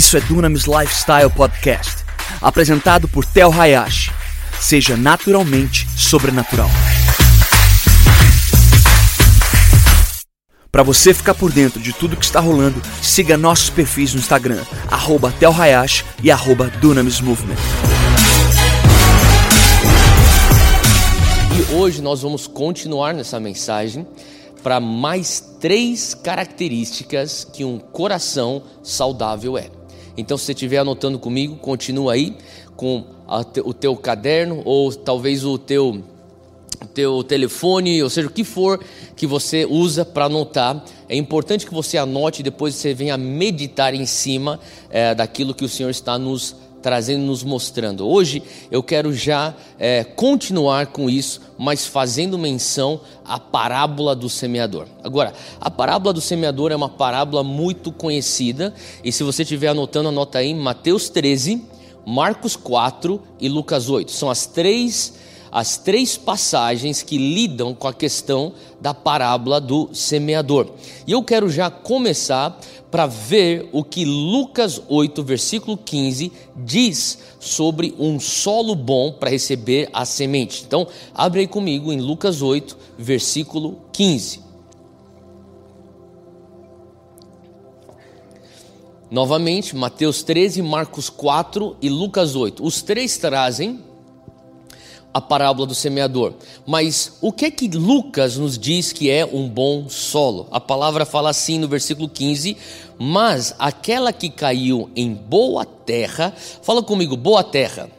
Isso é Dunamis Lifestyle Podcast, apresentado por Tel Hayashi. Seja naturalmente sobrenatural. Para você ficar por dentro de tudo que está rolando, siga nossos perfis no Instagram, arroba Hayashi e arroba Dunamis Movement. E hoje nós vamos continuar nessa mensagem para mais três características que um coração saudável é. Então, se você estiver anotando comigo, continua aí com o teu caderno ou talvez o teu teu telefone, ou seja, o que for que você usa para anotar, é importante que você anote e depois você venha meditar em cima é, daquilo que o Senhor está nos trazendo, nos mostrando. Hoje eu quero já é, continuar com isso, mas fazendo menção à parábola do semeador. Agora, a parábola do semeador é uma parábola muito conhecida, e se você estiver anotando, anota aí Mateus 13, Marcos 4 e Lucas 8. São as três as três passagens que lidam com a questão da parábola do semeador. E eu quero já começar para ver o que Lucas 8, versículo 15 diz sobre um solo bom para receber a semente. Então, abre aí comigo em Lucas 8, versículo 15. Novamente, Mateus 13, Marcos 4 e Lucas 8. Os três trazem a parábola do semeador. Mas o que é que Lucas nos diz que é um bom solo? A palavra fala assim no versículo 15: Mas aquela que caiu em boa terra, fala comigo, boa terra.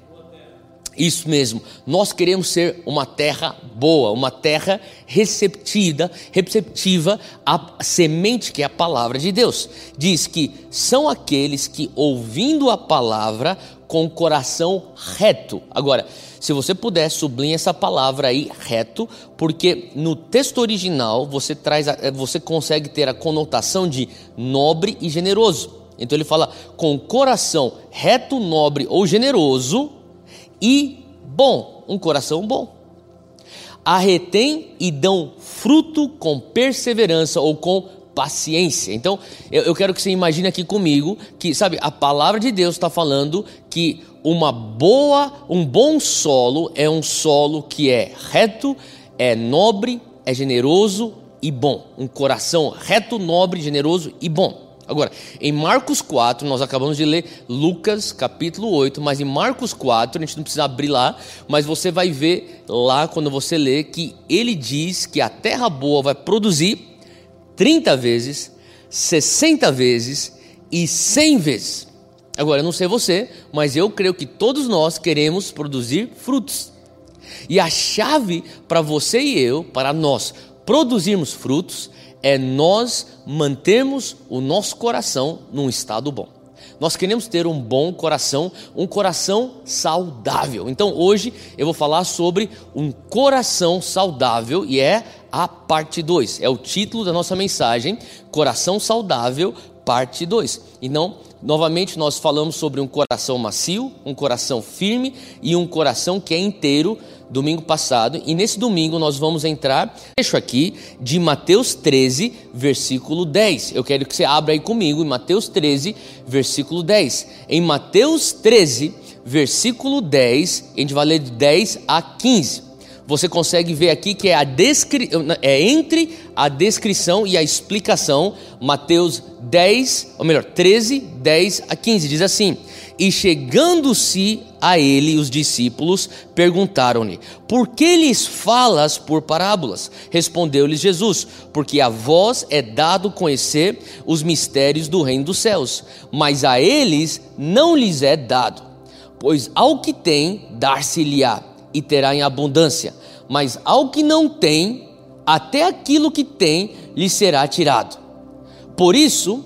Isso mesmo, nós queremos ser uma terra boa, uma terra receptiva, receptiva à semente que é a palavra de Deus. Diz que são aqueles que ouvindo a palavra com o coração reto. Agora, se você puder, sublinhe essa palavra aí, reto, porque no texto original você traz, você consegue ter a conotação de nobre e generoso. Então ele fala com coração reto, nobre ou generoso e bom, um coração bom. Arretém e dão fruto com perseverança ou com paciência. Então, eu, eu, quero que você imagine aqui comigo que, sabe, a palavra de Deus está falando que uma boa, um bom solo é um solo que é reto, é nobre, é generoso e bom. Um coração reto, nobre, generoso e bom. Agora, em Marcos 4, nós acabamos de ler Lucas capítulo 8, mas em Marcos 4, a gente não precisa abrir lá, mas você vai ver lá quando você lê que ele diz que a terra boa vai produzir 30 vezes, 60 vezes e 100 vezes. Agora, eu não sei você, mas eu creio que todos nós queremos produzir frutos. E a chave para você e eu, para nós produzirmos frutos, é nós mantermos o nosso coração num estado bom. Nós queremos ter um bom coração, um coração saudável. Então hoje eu vou falar sobre um coração saudável e é a parte 2. É o título da nossa mensagem, Coração Saudável, parte 2. E não, novamente nós falamos sobre um coração macio, um coração firme e um coração que é inteiro domingo passado, e nesse domingo nós vamos entrar, deixo aqui, de Mateus 13, versículo 10. Eu quero que você abra aí comigo em Mateus 13, versículo 10. Em Mateus 13, versículo 10, a gente vai ler de 10 a 15 você consegue ver aqui que é, a descri... é entre a descrição e a explicação, Mateus 10, ou melhor, 13, 10 a 15, diz assim: E chegando-se a ele, os discípulos perguntaram-lhe: Por que lhes falas por parábolas? Respondeu-lhes Jesus: Porque a vós é dado conhecer os mistérios do reino dos céus, mas a eles não lhes é dado. Pois ao que tem, dar-se-lhe-á e terá em abundância, mas ao que não tem, até aquilo que tem lhe será tirado. Por isso,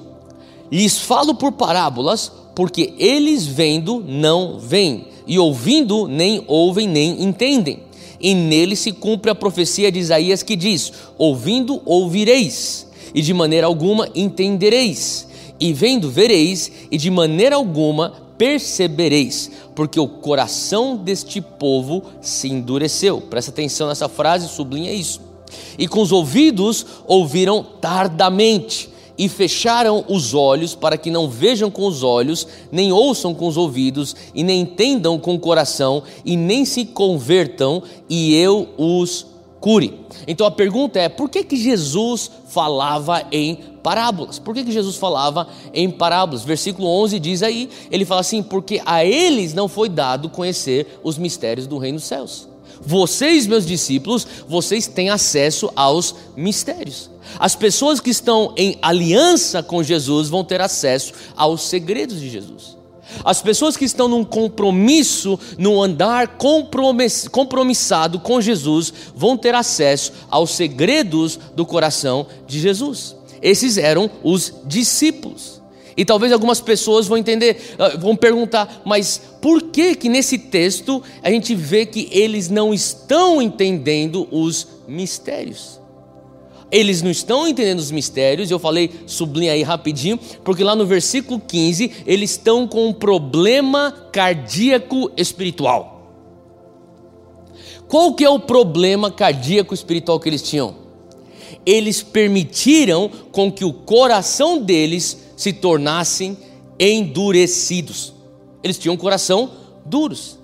lhes falo por parábolas, porque eles vendo não veem, e ouvindo nem ouvem nem entendem. E nele se cumpre a profecia de Isaías que diz: Ouvindo ouvireis, e de maneira alguma entendereis, e vendo vereis, e de maneira alguma percebereis, porque o coração deste povo se endureceu. Presta atenção nessa frase, sublinha isso. E com os ouvidos ouviram tardamente, e fecharam os olhos para que não vejam com os olhos, nem ouçam com os ouvidos, e nem entendam com o coração, e nem se convertam, e eu os cure. Então a pergunta é: por que, que Jesus falava em parábolas? Por que, que Jesus falava em parábolas? Versículo 11 diz aí: ele fala assim, porque a eles não foi dado conhecer os mistérios do reino dos céus. Vocês, meus discípulos, vocês têm acesso aos mistérios. As pessoas que estão em aliança com Jesus vão ter acesso aos segredos de Jesus. As pessoas que estão num compromisso, num andar compromissado com Jesus, vão ter acesso aos segredos do coração de Jesus. Esses eram os discípulos. E talvez algumas pessoas vão entender, ah, vão perguntar, mas por que que nesse texto a gente vê que eles não estão entendendo os mistérios? Eles não estão entendendo os mistérios, eu falei, sublinha aí rapidinho, porque lá no versículo 15, eles estão com um problema cardíaco espiritual. Qual que é o problema cardíaco espiritual que eles tinham? Eles permitiram com que o coração deles se tornassem endurecidos. Eles tinham um coração duros.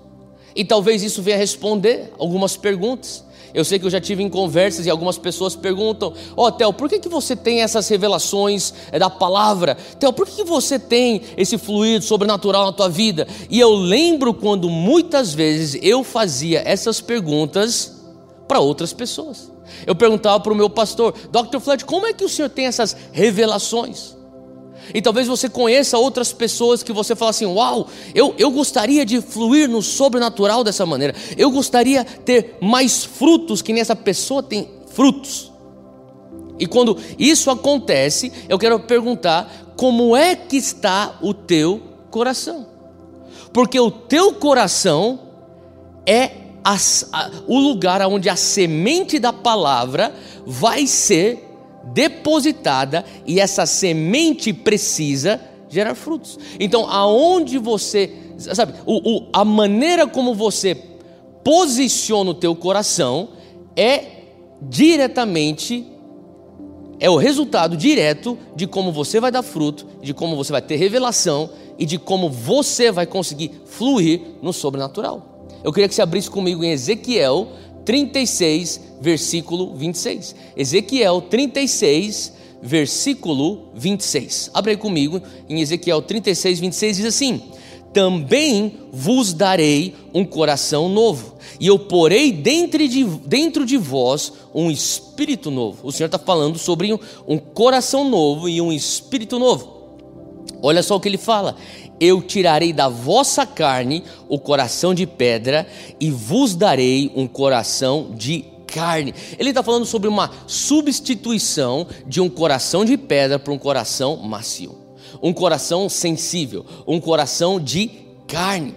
E talvez isso venha responder algumas perguntas. Eu sei que eu já tive em conversas e algumas pessoas perguntam: Ó, oh, Theo, por que, que você tem essas revelações é, da palavra? Theo, por que, que você tem esse fluido sobrenatural na tua vida? E eu lembro quando muitas vezes eu fazia essas perguntas para outras pessoas. Eu perguntava para o meu pastor, Dr. Flood, como é que o senhor tem essas revelações? E talvez você conheça outras pessoas que você fala assim: Uau, eu, eu gostaria de fluir no sobrenatural dessa maneira. Eu gostaria ter mais frutos que nessa pessoa tem frutos. E quando isso acontece, eu quero perguntar: como é que está o teu coração? Porque o teu coração é a, a, o lugar onde a semente da palavra vai ser depositada e essa semente precisa gerar frutos. Então, aonde você, sabe, o, o, a maneira como você posiciona o teu coração é diretamente é o resultado direto de como você vai dar fruto, de como você vai ter revelação e de como você vai conseguir fluir no sobrenatural. Eu queria que você abrisse comigo em Ezequiel 36, versículo 26. Ezequiel 36, versículo 26. Abre aí comigo em Ezequiel 36, 26 diz assim: Também vos darei um coração novo, e eu porei dentro de, dentro de vós um espírito novo. O Senhor está falando sobre um, um coração novo e um espírito novo. Olha só o que ele fala: eu tirarei da vossa carne o coração de pedra e vos darei um coração de carne. Ele está falando sobre uma substituição de um coração de pedra para um coração macio, um coração sensível, um coração de carne.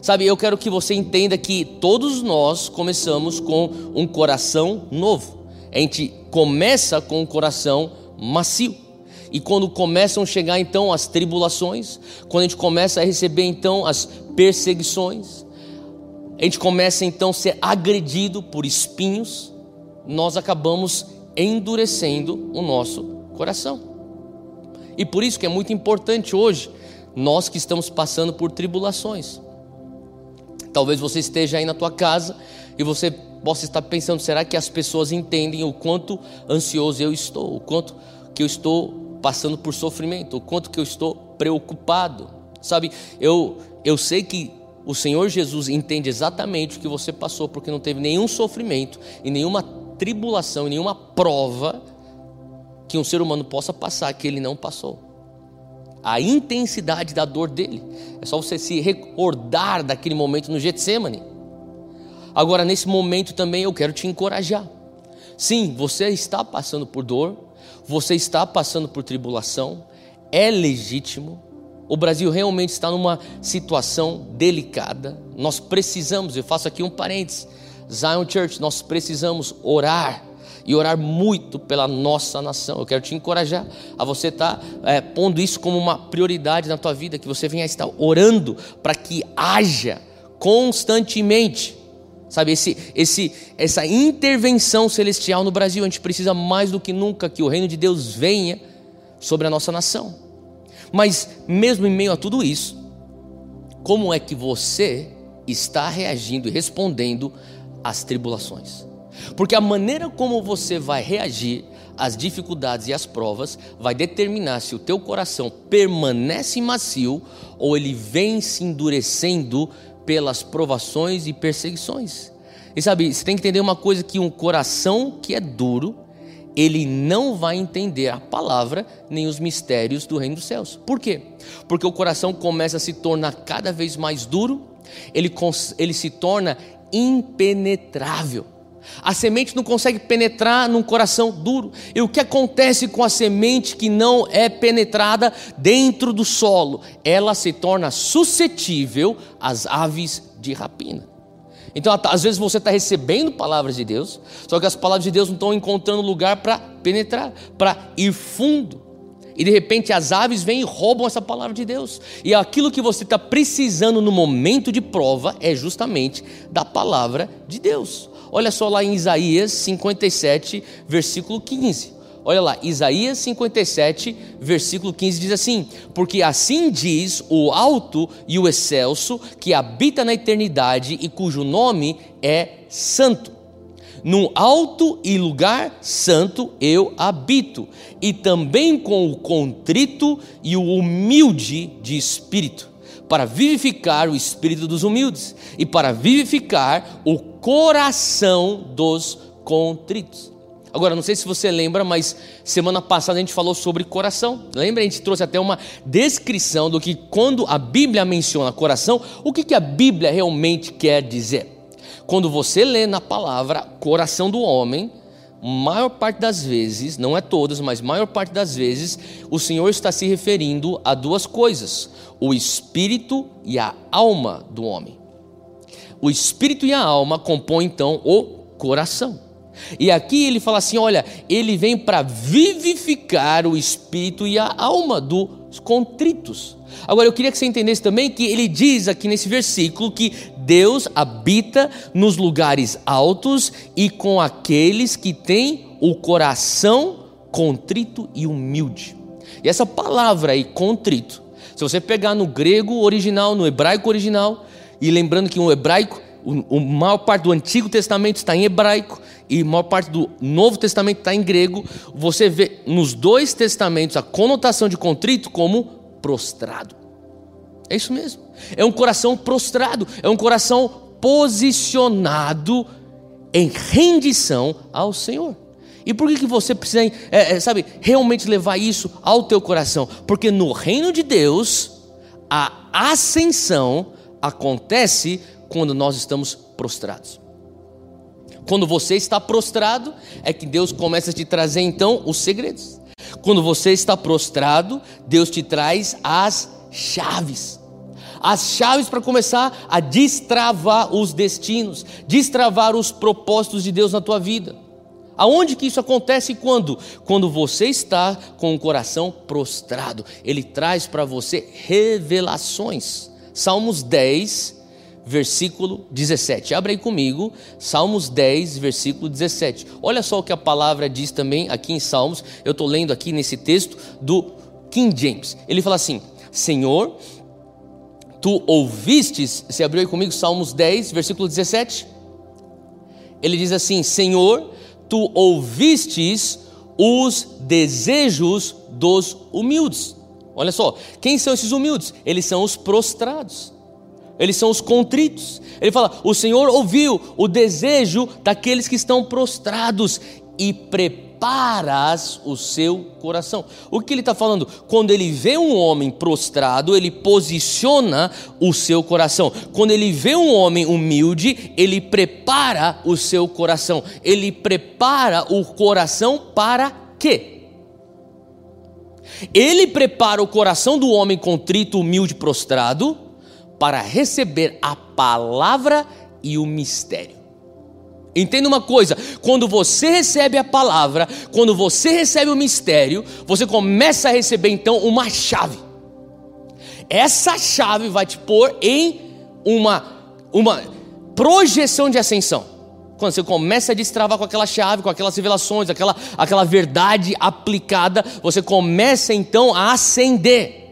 Sabe, eu quero que você entenda que todos nós começamos com um coração novo. A gente começa com um coração macio. E quando começam a chegar então as tribulações, quando a gente começa a receber então as perseguições, a gente começa então a ser agredido por espinhos, nós acabamos endurecendo o nosso coração. E por isso que é muito importante hoje, nós que estamos passando por tribulações. Talvez você esteja aí na tua casa e você possa estar pensando: será que as pessoas entendem o quanto ansioso eu estou, o quanto que eu estou passando por sofrimento, o quanto que eu estou preocupado. Sabe, eu, eu sei que o Senhor Jesus entende exatamente o que você passou, porque não teve nenhum sofrimento e nenhuma tribulação e nenhuma prova que um ser humano possa passar que ele não passou. A intensidade da dor dele. É só você se recordar daquele momento no Getsemane. Agora, nesse momento também eu quero te encorajar. Sim, você está passando por dor, você está passando por tribulação, é legítimo. O Brasil realmente está numa situação delicada. Nós precisamos, eu faço aqui um parênteses, Zion Church, nós precisamos orar e orar muito pela nossa nação. Eu quero te encorajar a você estar tá, é, pondo isso como uma prioridade na tua vida, que você venha estar orando para que haja constantemente Sabe, esse, esse, essa intervenção celestial no Brasil, a gente precisa mais do que nunca que o reino de Deus venha sobre a nossa nação. Mas, mesmo em meio a tudo isso, como é que você está reagindo e respondendo às tribulações? Porque a maneira como você vai reagir às dificuldades e às provas vai determinar se o teu coração permanece macio ou ele vem se endurecendo pelas provações e perseguições. E sabe, você tem que entender uma coisa que um coração que é duro, ele não vai entender a palavra nem os mistérios do reino dos céus. Por quê? Porque o coração começa a se tornar cada vez mais duro, ele, ele se torna impenetrável. A semente não consegue penetrar num coração duro. E o que acontece com a semente que não é penetrada dentro do solo? Ela se torna suscetível às aves de rapina. Então, às vezes você está recebendo palavras de Deus, só que as palavras de Deus não estão encontrando lugar para penetrar, para ir fundo. E de repente as aves vêm e roubam essa palavra de Deus. E aquilo que você está precisando no momento de prova é justamente da palavra de Deus. Olha só lá em Isaías 57, versículo 15. Olha lá, Isaías 57, versículo 15 diz assim: Porque assim diz o alto e o excelso, que habita na eternidade e cujo nome é Santo. No alto e lugar santo eu habito, e também com o contrito e o humilde de espírito, para vivificar o espírito dos humildes e para vivificar o coração dos contritos. Agora, não sei se você lembra, mas semana passada a gente falou sobre coração. Lembra? A gente trouxe até uma descrição do que, quando a Bíblia menciona coração, o que, que a Bíblia realmente quer dizer. Quando você lê na palavra coração do homem, maior parte das vezes, não é todas, mas maior parte das vezes, o Senhor está se referindo a duas coisas: o espírito e a alma do homem. O espírito e a alma compõem então o coração. E aqui ele fala assim: olha, ele vem para vivificar o espírito e a alma dos contritos. Agora eu queria que você entendesse também que ele diz aqui nesse versículo que Deus habita nos lugares altos e com aqueles que têm o coração contrito e humilde. E essa palavra aí, contrito, se você pegar no grego original, no hebraico original, e lembrando que o hebraico a maior parte do Antigo Testamento está em hebraico e a maior parte do Novo Testamento está em grego. Você vê nos dois testamentos a conotação de contrito como prostrado. É isso mesmo. É um coração prostrado, é um coração posicionado em rendição ao Senhor. E por que, que você precisa, é, é, sabe, realmente levar isso ao teu coração? Porque no reino de Deus, a ascensão acontece quando nós estamos prostrados. Quando você está prostrado, é que Deus começa a te trazer então os segredos. Quando você está prostrado, Deus te traz as chaves. As chaves para começar a destravar os destinos, destravar os propósitos de Deus na tua vida. Aonde que isso acontece quando? Quando você está com o coração prostrado. Ele traz para você revelações. Salmos 10, versículo 17. Abre aí comigo, Salmos 10, versículo 17. Olha só o que a palavra diz também aqui em Salmos. Eu estou lendo aqui nesse texto do King James. Ele fala assim: Senhor, tu ouvistes. Você abriu aí comigo Salmos 10, versículo 17? Ele diz assim: Senhor, tu ouvistes os desejos dos humildes. Olha só, quem são esses humildes? Eles são os prostrados eles são os contritos. Ele fala: o Senhor ouviu o desejo daqueles que estão prostrados e preparas o seu coração. O que ele está falando? Quando ele vê um homem prostrado, ele posiciona o seu coração. Quando ele vê um homem humilde, ele prepara o seu coração. Ele prepara o coração para quê? Ele prepara o coração do homem contrito, humilde, prostrado para receber a palavra e o mistério. Entenda uma coisa: quando você recebe a palavra, quando você recebe o mistério, você começa a receber então uma chave. Essa chave vai te pôr em uma, uma projeção de ascensão. Quando você começa a destravar com aquela chave, com aquelas revelações, aquela, aquela verdade aplicada, você começa então a acender.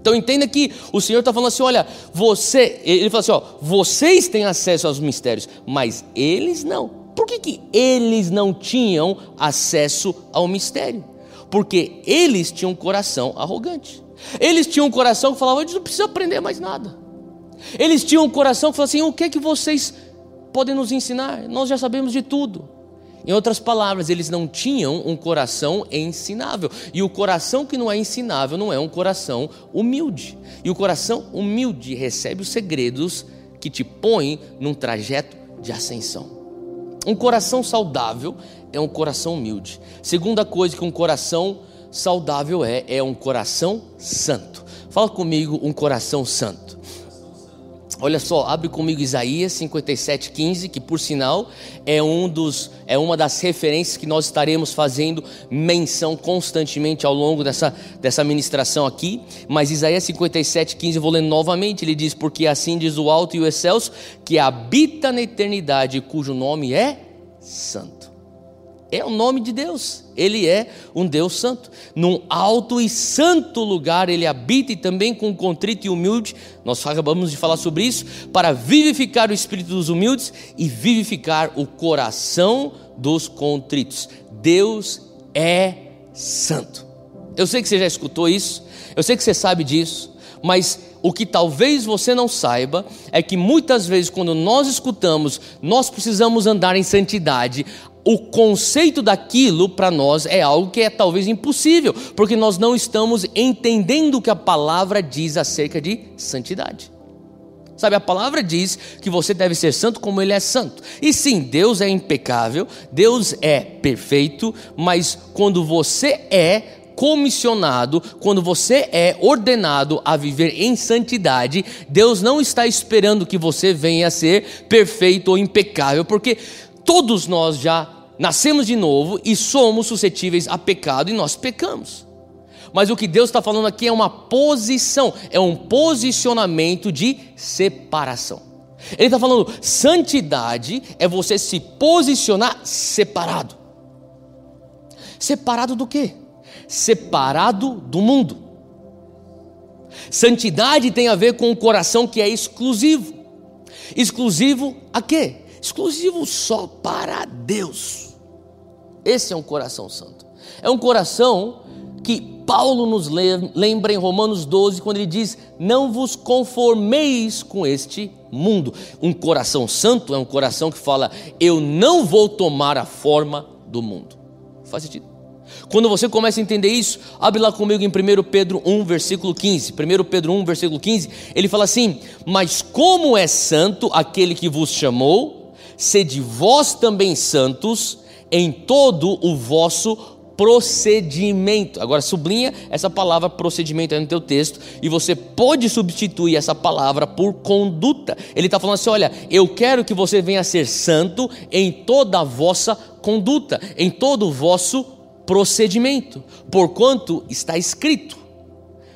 Então entenda que o Senhor está falando assim: olha, você, ele fala assim: ó, vocês têm acesso aos mistérios, mas eles não. Por que, que eles não tinham acesso ao mistério? Porque eles tinham um coração arrogante. Eles tinham um coração que falava: gente não precisa aprender mais nada. Eles tinham um coração que falava assim: o que é que vocês podem nos ensinar? Nós já sabemos de tudo. Em outras palavras, eles não tinham um coração ensinável. E o coração que não é ensinável não é um coração humilde. E o coração humilde recebe os segredos que te põem num trajeto de ascensão. Um coração saudável é um coração humilde. Segunda coisa que um coração saudável é, é um coração santo. Fala comigo, um coração santo. Olha só, abre comigo Isaías 57:15, que por sinal é um dos é uma das referências que nós estaremos fazendo menção constantemente ao longo dessa dessa ministração aqui. Mas Isaías 57:15 eu vou ler novamente, ele diz: "Porque assim diz o alto e o excelso, que habita na eternidade, cujo nome é santo." É o nome de Deus. Ele é um Deus santo. Num alto e santo lugar ele habita e também com contrito e humilde. Nós acabamos de falar sobre isso para vivificar o espírito dos humildes e vivificar o coração dos contritos. Deus é santo. Eu sei que você já escutou isso. Eu sei que você sabe disso, mas o que talvez você não saiba é que muitas vezes, quando nós escutamos, nós precisamos andar em santidade, o conceito daquilo para nós é algo que é talvez impossível, porque nós não estamos entendendo o que a palavra diz acerca de santidade. Sabe, a palavra diz que você deve ser santo como ele é santo. E sim, Deus é impecável, Deus é perfeito, mas quando você é comissionado, quando você é ordenado a viver em santidade, Deus não está esperando que você venha a ser perfeito ou impecável, porque todos nós já nascemos de novo e somos suscetíveis a pecado e nós pecamos. Mas o que Deus está falando aqui é uma posição, é um posicionamento de separação. Ele está falando, santidade é você se posicionar separado. Separado do quê? Separado do mundo. Santidade tem a ver com um coração que é exclusivo. Exclusivo a quê? Exclusivo só para Deus. Esse é um coração santo. É um coração que Paulo nos lembra em Romanos 12, quando ele diz: Não vos conformeis com este mundo. Um coração santo é um coração que fala: Eu não vou tomar a forma do mundo. Faz sentido? Quando você começa a entender isso, abre lá comigo em 1 Pedro 1, versículo 15. 1 Pedro 1, versículo 15, ele fala assim: Mas como é santo aquele que vos chamou, sede vós também santos em todo o vosso procedimento. Agora sublinha essa palavra procedimento aí no teu texto e você pode substituir essa palavra por conduta. Ele está falando assim: olha, eu quero que você venha a ser santo em toda a vossa conduta, em todo o vosso procedimento, porquanto está escrito: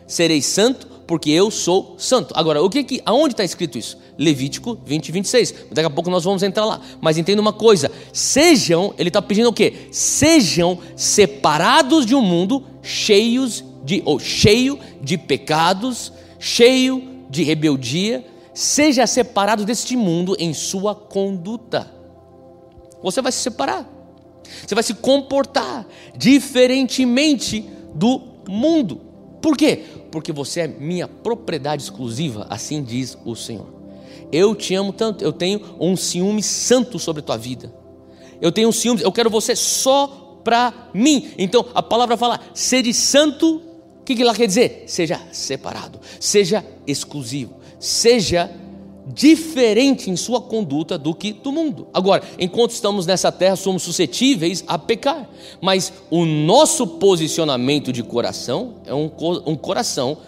sereis santo porque eu sou santo. Agora, o que que aonde está escrito isso? Levítico 20, 26. Daqui a pouco nós vamos entrar lá. Mas entenda uma coisa: sejam, ele está pedindo o quê? Sejam separados de um mundo cheios de, ou cheio de pecados, cheio de rebeldia. Seja separado deste mundo em sua conduta. Você vai se separar. Você vai se comportar diferentemente do mundo. Por quê? Porque você é minha propriedade exclusiva, assim diz o Senhor. Eu te amo tanto, eu tenho um ciúme santo sobre tua vida. Eu tenho um ciúme, eu quero você só para mim. Então a palavra fala: sede santo, o que, que ela quer dizer? Seja separado, seja exclusivo, seja diferente em sua conduta do que do mundo. Agora, enquanto estamos nessa terra, somos suscetíveis a pecar, mas o nosso posicionamento de coração é um, um coração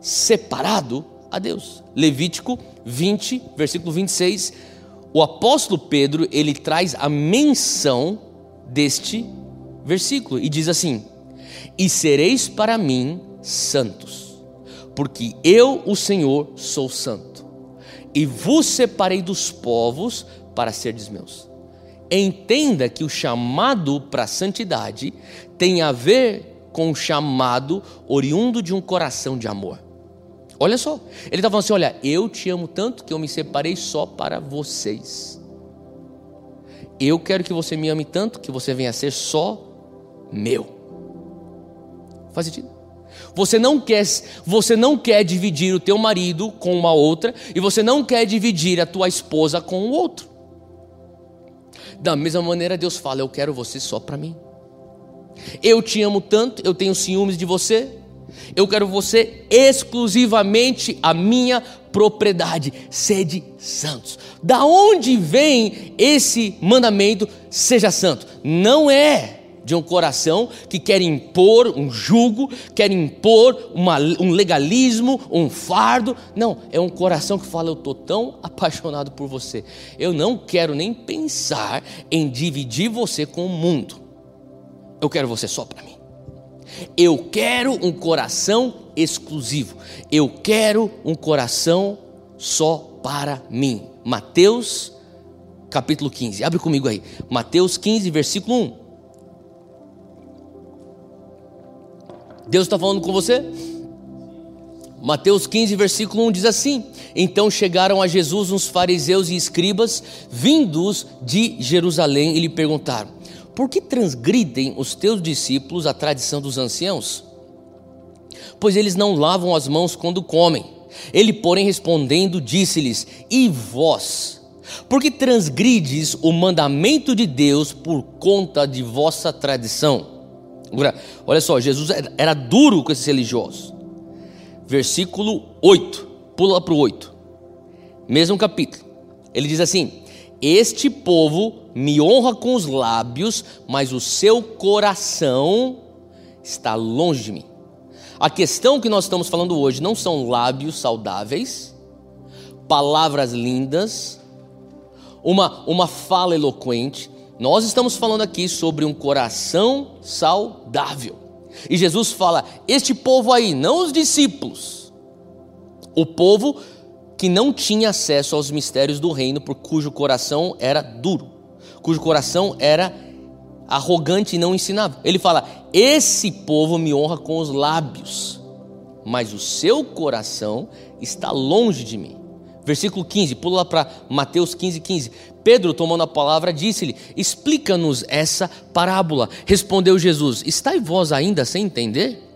separado a Deus. Levítico 20, versículo 26, o apóstolo Pedro, ele traz a menção deste versículo e diz assim: "E sereis para mim santos, porque eu, o Senhor, sou santo, e vos separei dos povos para serdes meus." entenda que o chamado para santidade tem a ver com o chamado oriundo de um coração de amor. Olha só, ele está falando assim: olha, eu te amo tanto que eu me separei só para vocês. Eu quero que você me ame tanto que você venha a ser só meu. Faz sentido? Você não quer, você não quer dividir o teu marido com uma outra e você não quer dividir a tua esposa com o outro. Da mesma maneira Deus fala: eu quero você só para mim. Eu te amo tanto, eu tenho ciúmes de você, eu quero você exclusivamente a minha propriedade. Sede santos. Da onde vem esse mandamento? Seja santo. Não é de um coração que quer impor um jugo, quer impor uma, um legalismo, um fardo. Não, é um coração que fala: Eu estou tão apaixonado por você, eu não quero nem pensar em dividir você com o mundo. Eu quero você só para mim. Eu quero um coração exclusivo. Eu quero um coração só para mim. Mateus capítulo 15. Abre comigo aí. Mateus 15, versículo 1. Deus está falando com você? Mateus 15, versículo 1 diz assim: Então chegaram a Jesus uns fariseus e escribas, vindos de Jerusalém, e lhe perguntaram: por que transgridem os teus discípulos a tradição dos anciãos? Pois eles não lavam as mãos quando comem. Ele, porém, respondendo, disse-lhes: E vós? Por que transgrides o mandamento de Deus por conta de vossa tradição? Olha só, Jesus era duro com esses religiosos. Versículo 8, pula para o 8, mesmo capítulo. Ele diz assim: este povo me honra com os lábios, mas o seu coração está longe de mim. A questão que nós estamos falando hoje não são lábios saudáveis, palavras lindas, uma, uma fala eloquente. Nós estamos falando aqui sobre um coração saudável. E Jesus fala: Este povo aí, não os discípulos, o povo que não tinha acesso aos mistérios do reino, por cujo coração era duro, cujo coração era arrogante e não ensinava. Ele fala: Esse povo me honra com os lábios, mas o seu coração está longe de mim. Versículo 15, pula lá para Mateus 15, 15. Pedro, tomando a palavra, disse-lhe: Explica-nos essa parábola. Respondeu Jesus: Estai vós ainda sem entender?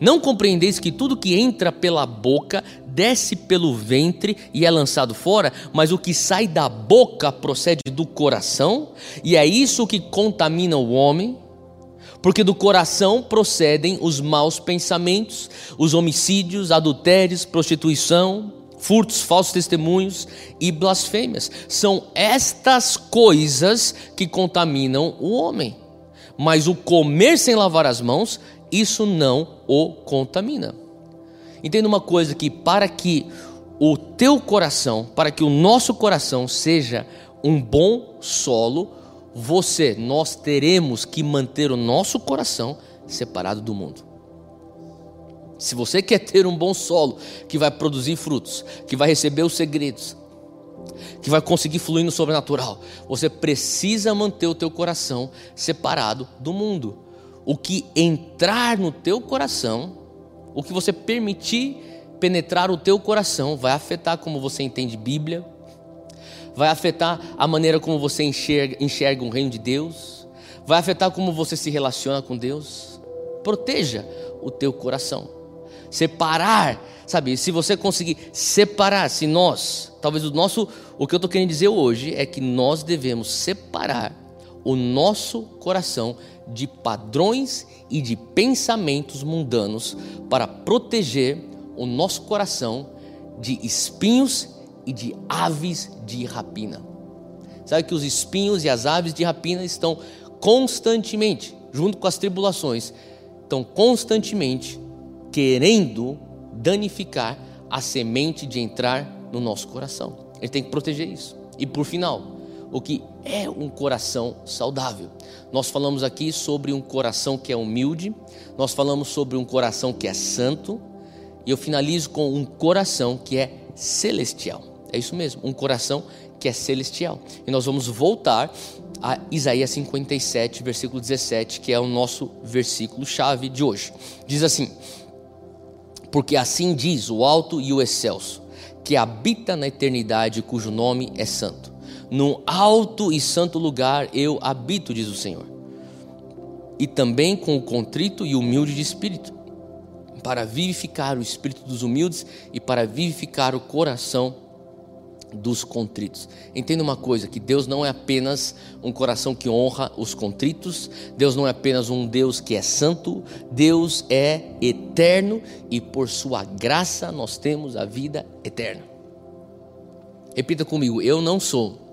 Não compreendeis que tudo que entra pela boca desce pelo ventre e é lançado fora, mas o que sai da boca procede do coração, e é isso que contamina o homem? Porque do coração procedem os maus pensamentos, os homicídios, adultérios, prostituição, furtos, falsos testemunhos e blasfêmias. São estas coisas que contaminam o homem. Mas o comer sem lavar as mãos isso não o contamina. Entenda uma coisa que para que o teu coração, para que o nosso coração seja um bom solo, você, nós teremos que manter o nosso coração separado do mundo. Se você quer ter um bom solo que vai produzir frutos, que vai receber os segredos, que vai conseguir fluir no sobrenatural, você precisa manter o teu coração separado do mundo o que entrar no teu coração, o que você permitir penetrar o teu coração, vai afetar como você entende Bíblia, vai afetar a maneira como você enxerga, enxerga o reino de Deus, vai afetar como você se relaciona com Deus. Proteja o teu coração. Separar, sabe? Se você conseguir separar, se nós, talvez o nosso, o que eu estou querendo dizer hoje é que nós devemos separar o nosso coração de padrões e de pensamentos mundanos para proteger o nosso coração de espinhos e de aves de rapina. Sabe que os espinhos e as aves de rapina estão constantemente, junto com as tribulações, estão constantemente querendo danificar a semente de entrar no nosso coração. Ele tem que proteger isso. E por final, o que é um coração saudável. Nós falamos aqui sobre um coração que é humilde, nós falamos sobre um coração que é santo, e eu finalizo com um coração que é celestial. É isso mesmo, um coração que é celestial. E nós vamos voltar a Isaías 57, versículo 17, que é o nosso versículo chave de hoje. Diz assim: Porque assim diz o alto e o excelso, que habita na eternidade, cujo nome é santo. Num alto e santo lugar eu habito, diz o Senhor. E também com o contrito e humilde de espírito, para vivificar o espírito dos humildes e para vivificar o coração dos contritos. Entenda uma coisa, que Deus não é apenas um coração que honra os contritos, Deus não é apenas um Deus que é santo, Deus é eterno e por sua graça nós temos a vida eterna. Repita comigo, eu não sou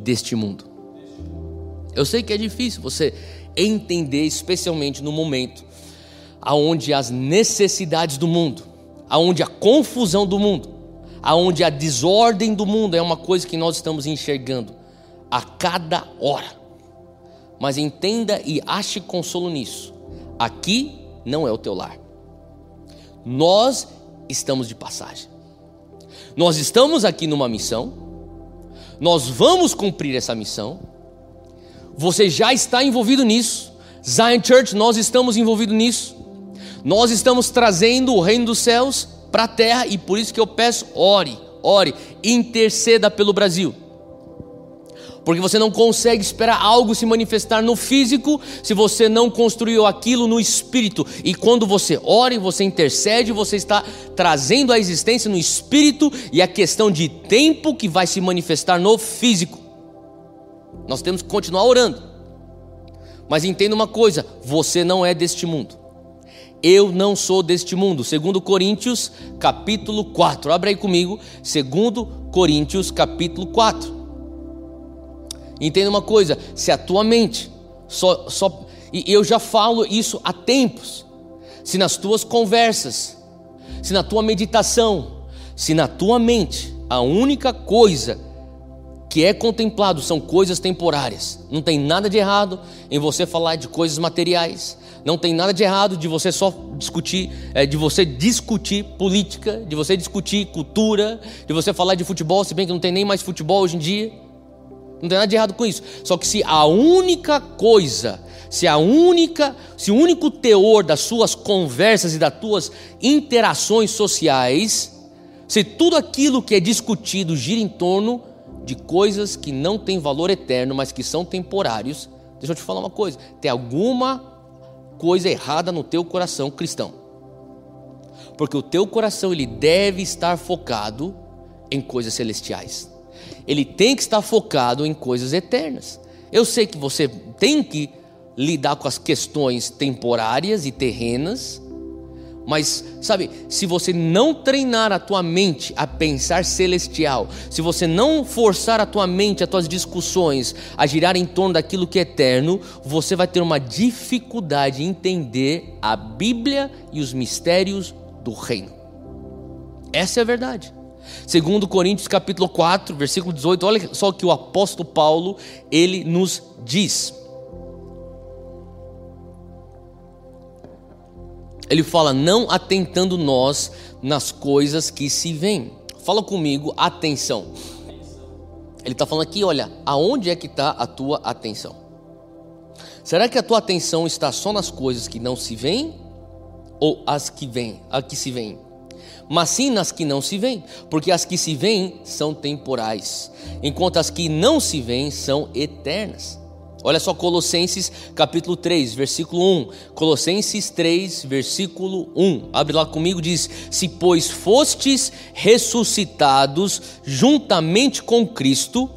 deste mundo. Eu sei que é difícil você entender, especialmente no momento aonde as necessidades do mundo, aonde a confusão do mundo, aonde a desordem do mundo é uma coisa que nós estamos enxergando a cada hora. Mas entenda e ache consolo nisso. Aqui não é o teu lar. Nós estamos de passagem. Nós estamos aqui numa missão. Nós vamos cumprir essa missão. Você já está envolvido nisso. Zion Church, nós estamos envolvidos nisso. Nós estamos trazendo o reino dos céus para a terra e por isso que eu peço, ore, ore, interceda pelo Brasil. Porque você não consegue esperar algo se manifestar no físico se você não construiu aquilo no espírito. E quando você ora e você intercede, você está trazendo a existência no espírito e a questão de tempo que vai se manifestar no físico. Nós temos que continuar orando. Mas entenda uma coisa: você não é deste mundo. Eu não sou deste mundo. Segundo Coríntios, capítulo 4. Abra aí comigo, segundo Coríntios, capítulo 4. Entenda uma coisa, se a tua mente só, só e eu já falo isso há tempos. Se nas tuas conversas, se na tua meditação, se na tua mente a única coisa que é contemplado são coisas temporárias. Não tem nada de errado em você falar de coisas materiais. Não tem nada de errado de você só discutir, é, de você discutir política, de você discutir cultura, de você falar de futebol, se bem que não tem nem mais futebol hoje em dia. Não tem nada de errado com isso. Só que se a única coisa, se a única, se o único teor das suas conversas e das tuas interações sociais, se tudo aquilo que é discutido gira em torno de coisas que não têm valor eterno, mas que são temporários, deixa eu te falar uma coisa: tem alguma coisa errada no teu coração cristão. Porque o teu coração ele deve estar focado em coisas celestiais. Ele tem que estar focado em coisas eternas. Eu sei que você tem que lidar com as questões temporárias e terrenas, mas, sabe, se você não treinar a tua mente a pensar celestial, se você não forçar a tua mente, as tuas discussões a girar em torno daquilo que é eterno, você vai ter uma dificuldade em entender a Bíblia e os mistérios do reino. Essa é a verdade. Segundo Coríntios capítulo 4, versículo 18, olha só o que o apóstolo Paulo, ele nos diz. ele fala, não atentando nós nas coisas que se veem. Fala comigo, atenção. Ele está falando aqui, olha, aonde é que está a tua atenção? Será que a tua atenção está só nas coisas que não se veem? Ou as que vêm, as que se veem? Mas sim nas que não se veem, porque as que se veem são temporais, enquanto as que não se veem são eternas. Olha só Colossenses capítulo 3, versículo 1. Colossenses 3, versículo 1. Abre lá comigo, diz: Se pois fostes ressuscitados juntamente com Cristo,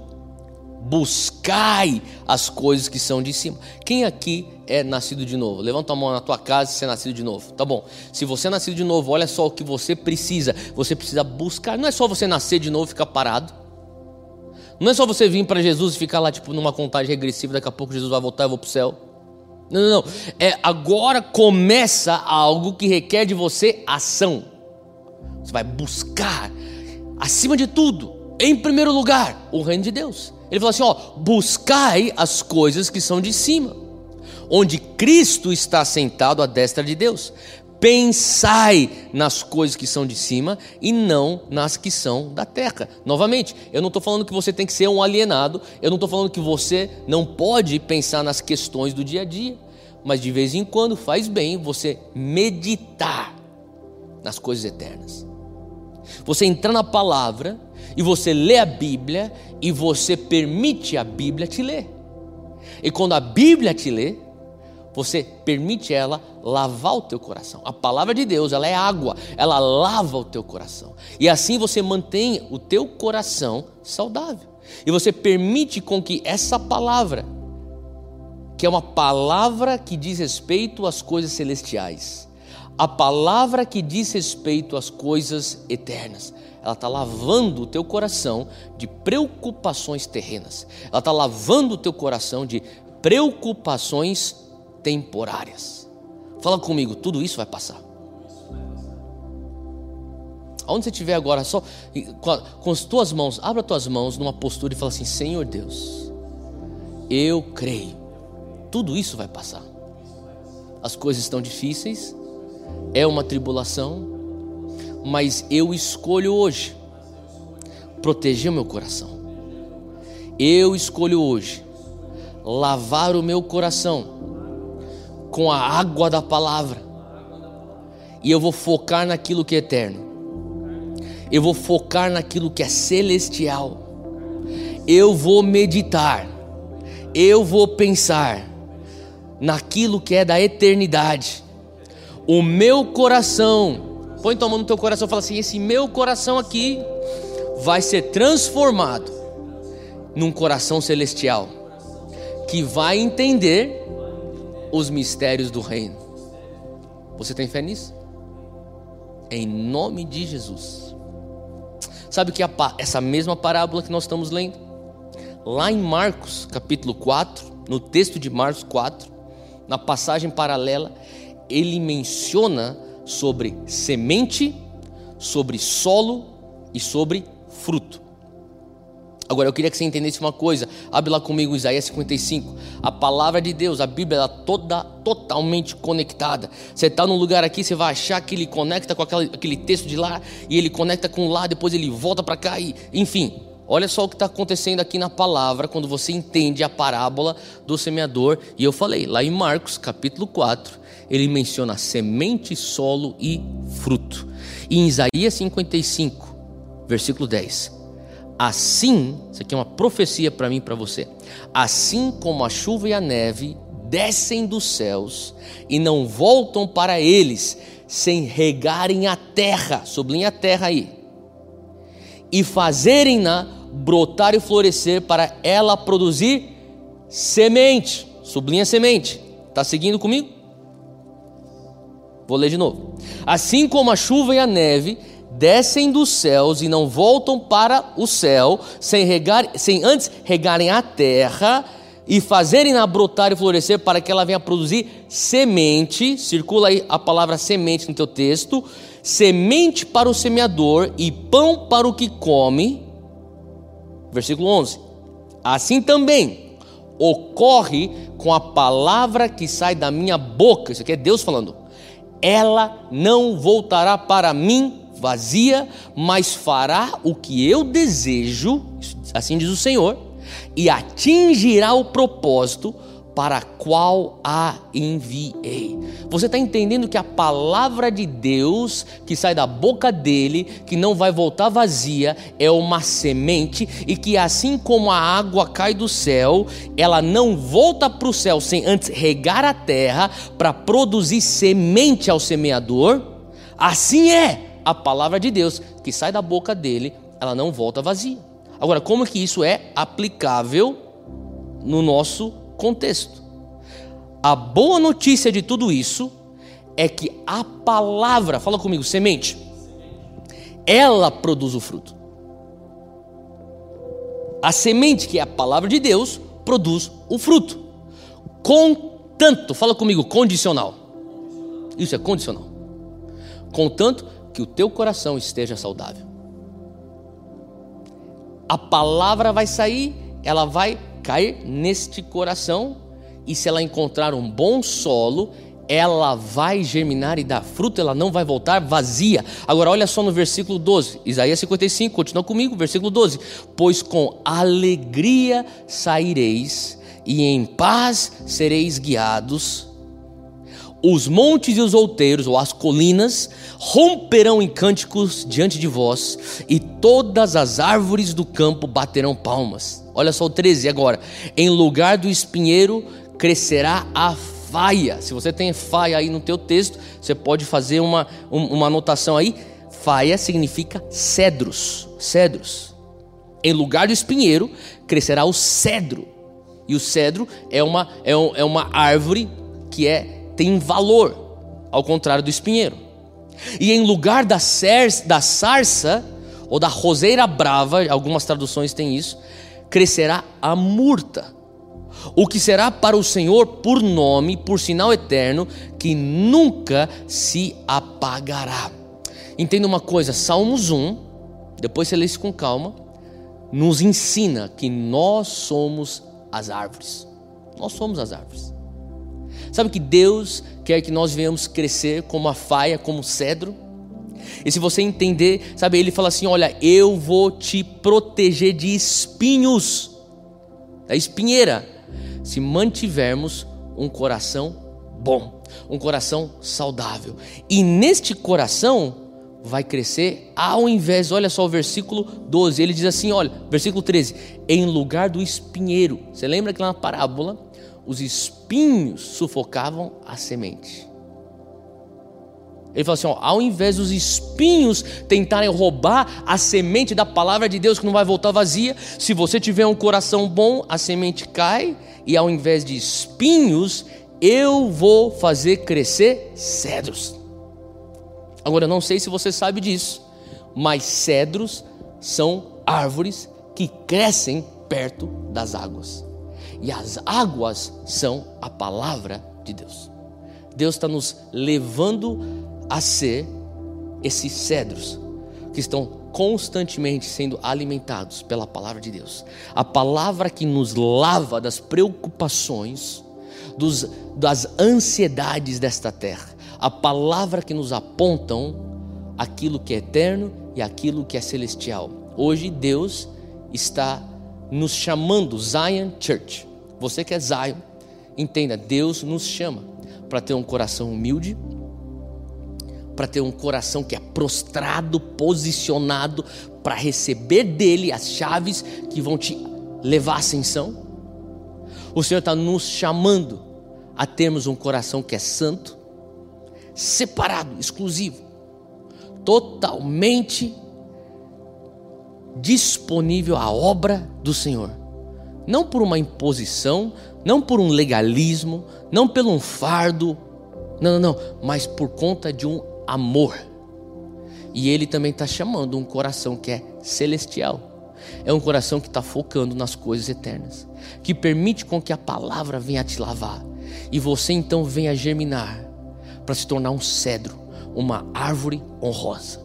buscai as coisas que são de cima. Quem aqui é nascido de novo? Levanta a mão na tua casa se é nascido de novo. Tá bom. Se você é nascido de novo, olha só o que você precisa. Você precisa buscar. Não é só você nascer de novo e ficar parado. Não é só você vir para Jesus e ficar lá, tipo, numa contagem regressiva, daqui a pouco Jesus vai voltar e eu vou para o céu. Não, não, não. É, agora começa algo que requer de você ação. Você vai buscar, acima de tudo, em primeiro lugar, o reino de Deus. Ele falou assim: ó, buscai as coisas que são de cima, onde Cristo está sentado à destra de Deus. pensai nas coisas que são de cima e não nas que são da terra. Novamente, eu não estou falando que você tem que ser um alienado, eu não estou falando que você não pode pensar nas questões do dia a dia, mas de vez em quando faz bem você meditar nas coisas eternas. Você entrar na palavra e você lê a Bíblia e você permite a Bíblia te ler. E quando a Bíblia te lê, você permite ela lavar o teu coração. A palavra de Deus, ela é água, ela lava o teu coração. E assim você mantém o teu coração saudável. E você permite com que essa palavra, que é uma palavra que diz respeito às coisas celestiais, a palavra que diz respeito às coisas eternas, ela está lavando o teu coração de preocupações terrenas, ela está lavando o teu coração de preocupações temporárias. Fala comigo, tudo isso vai passar. Aonde você estiver agora, só com as tuas mãos, abra as tuas mãos numa postura e fala assim: Senhor Deus, eu creio, tudo isso vai passar. As coisas estão difíceis, é uma tribulação, mas eu escolho hoje proteger o meu coração. Eu escolho hoje lavar o meu coração com a água da palavra. E eu vou focar naquilo que é eterno. Eu vou focar naquilo que é celestial. Eu vou meditar. Eu vou pensar naquilo que é da eternidade. O meu coração, põe tua mão no teu coração e fala assim: esse meu coração aqui vai ser transformado num coração celestial que vai entender os mistérios do reino. Você tem fé nisso? Em nome de Jesus. Sabe que a, essa mesma parábola que nós estamos lendo, lá em Marcos, capítulo 4, no texto de Marcos 4, na passagem paralela, ele menciona sobre semente, sobre solo e sobre fruto. Agora eu queria que você entendesse uma coisa. Abre lá comigo Isaías 55. A palavra de Deus, a Bíblia, ela toda totalmente conectada. Você está num lugar aqui, você vai achar que ele conecta com aquela, aquele texto de lá e ele conecta com lá, depois ele volta para cá e, enfim. Olha só o que está acontecendo aqui na palavra quando você entende a parábola do semeador. E eu falei lá em Marcos capítulo 4, ele menciona semente, solo e fruto. E em Isaías 55, versículo 10 Assim, isso aqui é uma profecia para mim e para você. Assim como a chuva e a neve descem dos céus e não voltam para eles sem regarem a terra, sublinha a terra aí, e fazerem-na brotar e florescer para ela produzir semente, sublinha semente. Está seguindo comigo? Vou ler de novo. Assim como a chuva e a neve descem dos céus e não voltam para o céu, sem, regar, sem antes regarem a terra e fazerem-na brotar e florescer para que ela venha produzir semente, circula aí a palavra semente no teu texto, semente para o semeador e pão para o que come. Versículo 11. Assim também ocorre com a palavra que sai da minha boca, isso aqui é Deus falando. Ela não voltará para mim vazia, mas fará o que eu desejo, assim diz o Senhor, e atingirá o propósito para qual a enviei. Você está entendendo que a palavra de Deus que sai da boca dele, que não vai voltar vazia, é uma semente e que assim como a água cai do céu, ela não volta para o céu sem antes regar a terra para produzir semente ao semeador. Assim é a palavra de Deus que sai da boca dele, ela não volta vazia. Agora, como que isso é aplicável no nosso contexto? A boa notícia de tudo isso é que a palavra, fala comigo, semente, ela produz o fruto. A semente, que é a palavra de Deus, produz o fruto. Contanto, fala comigo, condicional. Isso é condicional. Contanto que o teu coração esteja saudável. A palavra vai sair, ela vai cair neste coração, e se ela encontrar um bom solo, ela vai germinar e dar fruto, ela não vai voltar vazia. Agora, olha só no versículo 12, Isaías 55, continua comigo, versículo 12: Pois com alegria saireis, e em paz sereis guiados. Os montes e os outeiros, ou as colinas, romperão em cânticos diante de vós, e todas as árvores do campo baterão palmas. Olha só o 13 agora. Em lugar do espinheiro crescerá a faia. Se você tem faia aí no teu texto, você pode fazer uma, uma anotação aí. Faia significa cedros, cedros. Em lugar do espinheiro crescerá o cedro. E o cedro é uma, é, um, é uma árvore que é, tem valor, ao contrário do espinheiro. E em lugar da, cer, da sarça, ou da roseira brava, algumas traduções têm isso, crescerá a murta o que será para o Senhor por nome, por sinal eterno, que nunca se apagará. Entenda uma coisa, Salmos 1, depois você lê isso com calma, nos ensina que nós somos as árvores. Nós somos as árvores. Sabe que Deus quer que nós venhamos crescer como a faia, como o cedro? E se você entender, sabe, ele fala assim: Olha, eu vou te proteger de espinhos, da espinheira se mantivermos um coração bom, um coração saudável. E neste coração vai crescer ao invés, olha só o versículo 12, ele diz assim, olha, versículo 13, em lugar do espinheiro. Você lembra que lá na parábola os espinhos sufocavam a semente. Ele fala assim: ó, ao invés dos espinhos tentarem roubar a semente da palavra de Deus que não vai voltar vazia, se você tiver um coração bom, a semente cai, e ao invés de espinhos, eu vou fazer crescer cedros. Agora, eu não sei se você sabe disso, mas cedros são árvores que crescem perto das águas, e as águas são a palavra de Deus. Deus está nos levando a ser esses cedros que estão constantemente sendo alimentados pela palavra de Deus. A palavra que nos lava das preocupações, dos, das ansiedades desta terra. A palavra que nos apontam aquilo que é eterno e aquilo que é celestial. Hoje Deus está nos chamando, Zion Church. Você que é Zion, entenda, Deus nos chama para ter um coração humilde, para ter um coração que é prostrado, posicionado para receber dele as chaves que vão te levar à ascensão. O Senhor está nos chamando a termos um coração que é santo, separado, exclusivo, totalmente disponível à obra do Senhor. Não por uma imposição, não por um legalismo, não pelo um fardo, não, não, não, mas por conta de um amor. E Ele também está chamando um coração que é celestial. É um coração que está focando nas coisas eternas, que permite com que a palavra venha te lavar e você então venha germinar para se tornar um cedro, uma árvore honrosa.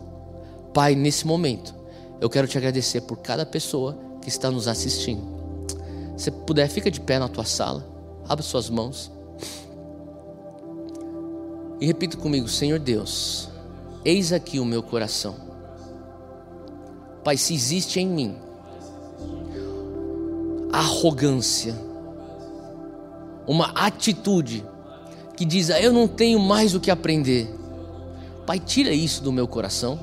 Pai, nesse momento, eu quero te agradecer por cada pessoa que está nos assistindo. Se puder, fica de pé na tua sala, abre suas mãos. E repita comigo: Senhor Deus, eis aqui o meu coração. Pai, se existe em mim arrogância, uma atitude que diz: ah, Eu não tenho mais o que aprender. Pai, tira isso do meu coração.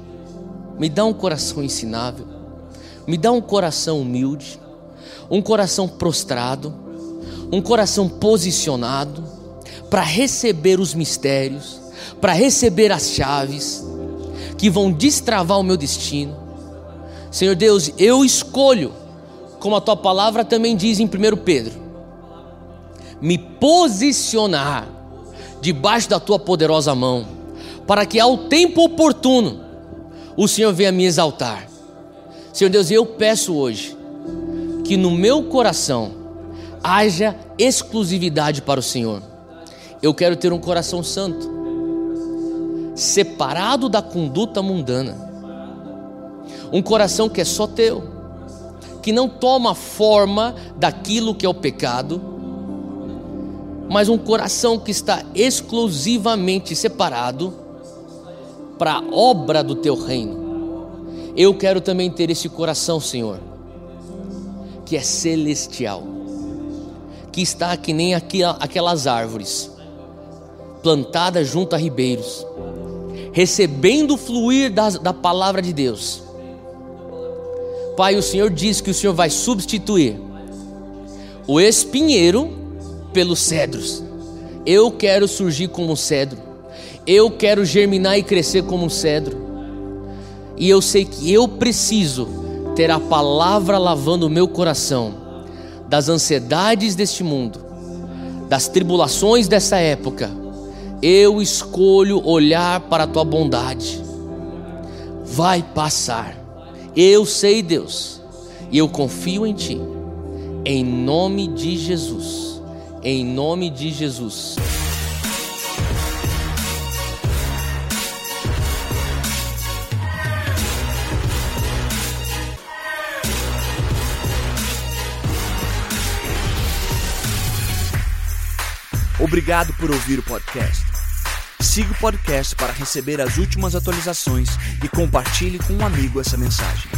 Me dá um coração ensinável. Me dá um coração humilde. Um coração prostrado. Um coração posicionado para receber os mistérios, para receber as chaves que vão destravar o meu destino. Senhor Deus, eu escolho, como a tua palavra também diz em 1 Pedro, me posicionar debaixo da tua poderosa mão, para que ao tempo oportuno o Senhor venha me exaltar. Senhor Deus, eu peço hoje que no meu coração haja exclusividade para o Senhor eu quero ter um coração santo, separado da conduta mundana. Um coração que é só teu, que não toma forma daquilo que é o pecado, mas um coração que está exclusivamente separado para a obra do teu reino. Eu quero também ter esse coração, Senhor, que é celestial, que está que nem aquelas árvores plantadas junto a ribeiros, recebendo o fluir da, da palavra de Deus. Pai, o Senhor diz que o Senhor vai substituir o espinheiro pelos cedros. Eu quero surgir como um cedro. Eu quero germinar e crescer como um cedro. E eu sei que eu preciso ter a palavra lavando o meu coração das ansiedades deste mundo, das tribulações dessa época. Eu escolho olhar para a tua bondade. Vai passar. Eu sei, Deus, e eu confio em ti. Em nome de Jesus. Em nome de Jesus. Obrigado por ouvir o podcast. Siga o podcast para receber as últimas atualizações e compartilhe com um amigo essa mensagem.